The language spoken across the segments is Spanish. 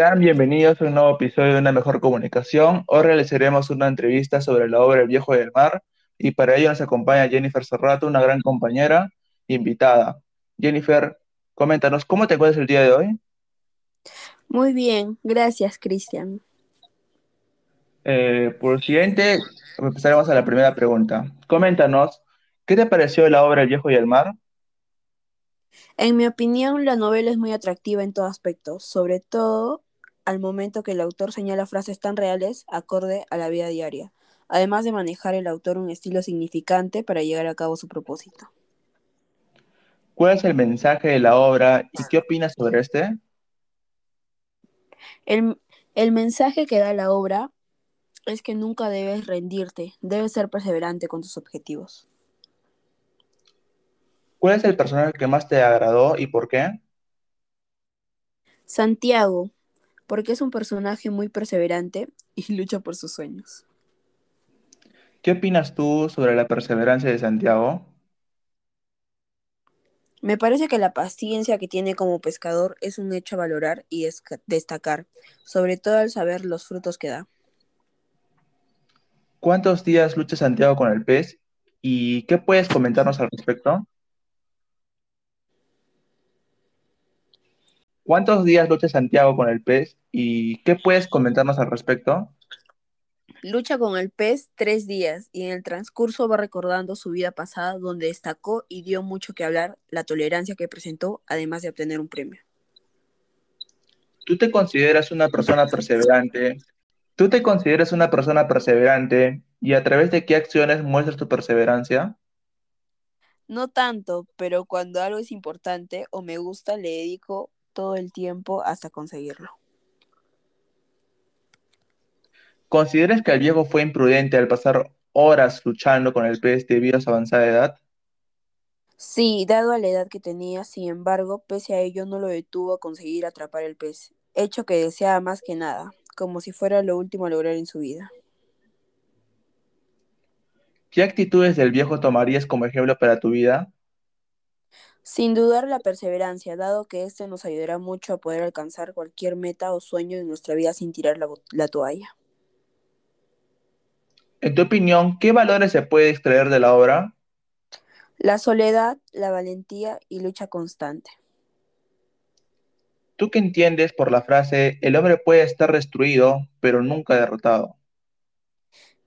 Sean bienvenidos a un nuevo episodio de Una Mejor Comunicación. Hoy realizaremos una entrevista sobre la obra El Viejo del Mar y para ello nos acompaña Jennifer Serrato, una gran compañera invitada. Jennifer, coméntanos, ¿cómo te encuentras el día de hoy? Muy bien, gracias, Cristian. Eh, por siguiente, empezaremos a la primera pregunta. Coméntanos, ¿qué te pareció la obra El Viejo y el Mar? En mi opinión, la novela es muy atractiva en todo aspecto, sobre todo al momento que el autor señala frases tan reales acorde a la vida diaria, además de manejar el autor un estilo significante para llegar a cabo su propósito. ¿Cuál es el mensaje de la obra y qué opinas sobre este? El, el mensaje que da la obra es que nunca debes rendirte, debes ser perseverante con tus objetivos. ¿Cuál es el personaje que más te agradó y por qué? Santiago, porque es un personaje muy perseverante y lucha por sus sueños. ¿Qué opinas tú sobre la perseverancia de Santiago? Me parece que la paciencia que tiene como pescador es un hecho a valorar y destacar, sobre todo al saber los frutos que da. ¿Cuántos días lucha Santiago con el pez y qué puedes comentarnos al respecto? ¿Cuántos días lucha Santiago con el pez y qué puedes comentarnos al respecto? Lucha con el pez tres días y en el transcurso va recordando su vida pasada donde destacó y dio mucho que hablar la tolerancia que presentó además de obtener un premio. ¿Tú te consideras una persona perseverante? ¿Tú te consideras una persona perseverante y a través de qué acciones muestras tu perseverancia? No tanto, pero cuando algo es importante o me gusta le dedico todo el tiempo hasta conseguirlo. ¿Consideras que el viejo fue imprudente al pasar horas luchando con el pez debido a su avanzada edad? Sí, dado a la edad que tenía, sin embargo, pese a ello no lo detuvo a conseguir atrapar el pez, hecho que deseaba más que nada, como si fuera lo último a lograr en su vida. ¿Qué actitudes del viejo tomarías como ejemplo para tu vida? Sin dudar la perseverancia, dado que este nos ayudará mucho a poder alcanzar cualquier meta o sueño de nuestra vida sin tirar la, la toalla. En tu opinión, ¿qué valores se puede extraer de la obra? La soledad, la valentía y lucha constante. ¿Tú qué entiendes por la frase el hombre puede estar destruido, pero nunca derrotado?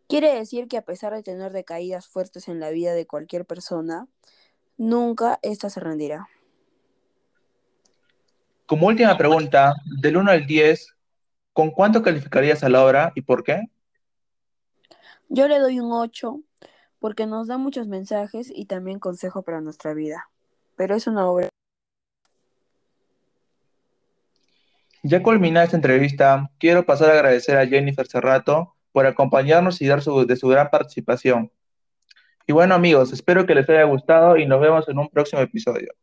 Quiere decir que a pesar de tener decaídas fuertes en la vida de cualquier persona, Nunca ésta se rendirá. Como última pregunta, del 1 al 10, ¿con cuánto calificarías a la obra y por qué? Yo le doy un 8 porque nos da muchos mensajes y también consejo para nuestra vida. Pero es una obra. Ya culminada esta entrevista, quiero pasar a agradecer a Jennifer Cerrato por acompañarnos y dar su, de su gran participación. Y bueno amigos, espero que les haya gustado y nos vemos en un próximo episodio.